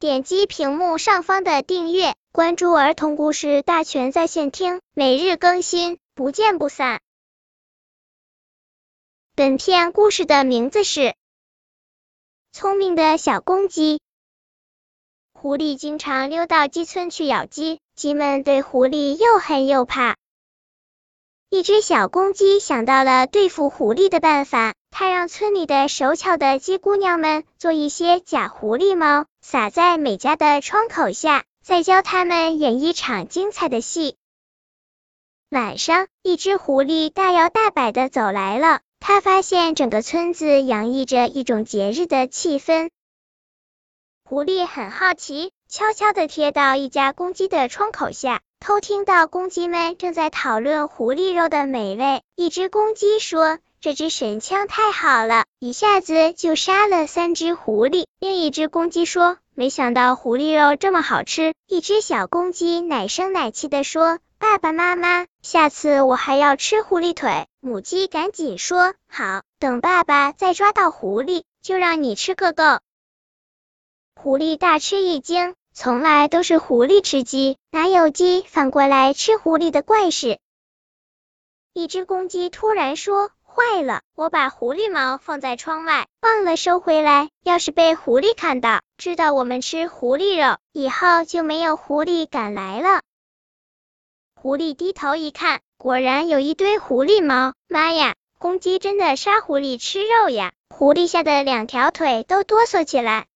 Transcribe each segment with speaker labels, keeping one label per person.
Speaker 1: 点击屏幕上方的订阅，关注儿童故事大全在线听，每日更新，不见不散。本片故事的名字是《聪明的小公鸡》。狐狸经常溜到鸡村去咬鸡，鸡们对狐狸又恨又怕。一只小公鸡想到了对付狐狸的办法，它让村里的手巧的鸡姑娘们做一些假狐狸猫，撒在每家的窗口下，再教他们演一场精彩的戏。晚上，一只狐狸大摇大摆的走来了，它发现整个村子洋溢着一种节日的气氛。狐狸很好奇，悄悄的贴到一家公鸡的窗口下。偷听到公鸡们正在讨论狐狸肉的美味，一只公鸡说：“这只神枪太好了，一下子就杀了三只狐狸。”另一只公鸡说：“没想到狐狸肉这么好吃。”一只小公鸡奶声奶气的说：“爸爸妈妈，下次我还要吃狐狸腿。”母鸡赶紧说：“好，等爸爸再抓到狐狸，就让你吃个够。”狐狸大吃一惊。从来都是狐狸吃鸡，哪有鸡反过来吃狐狸的怪事？一只公鸡突然说：“坏了，我把狐狸毛放在窗外，忘了收回来。要是被狐狸看到，知道我们吃狐狸肉，以后就没有狐狸敢来了。”狐狸低头一看，果然有一堆狐狸毛。妈呀，公鸡真的杀狐狸吃肉呀！狐狸吓得两条腿都哆嗦起来。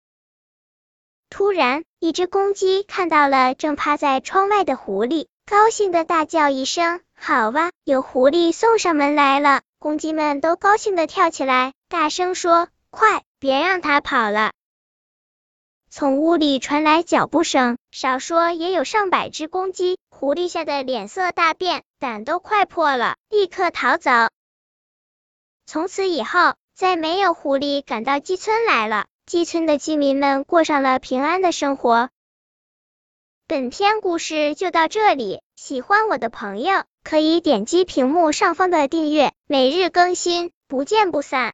Speaker 1: 突然，一只公鸡看到了正趴在窗外的狐狸，高兴的大叫一声：“好哇，有狐狸送上门来了！”公鸡们都高兴的跳起来，大声说：“快，别让它跑了！”从屋里传来脚步声，少说也有上百只公鸡。狐狸吓得脸色大变，胆都快破了，立刻逃走。从此以后，再没有狐狸敢到鸡村来了。鸡村的居民们过上了平安的生活。本篇故事就到这里，喜欢我的朋友可以点击屏幕上方的订阅，每日更新，不见不散。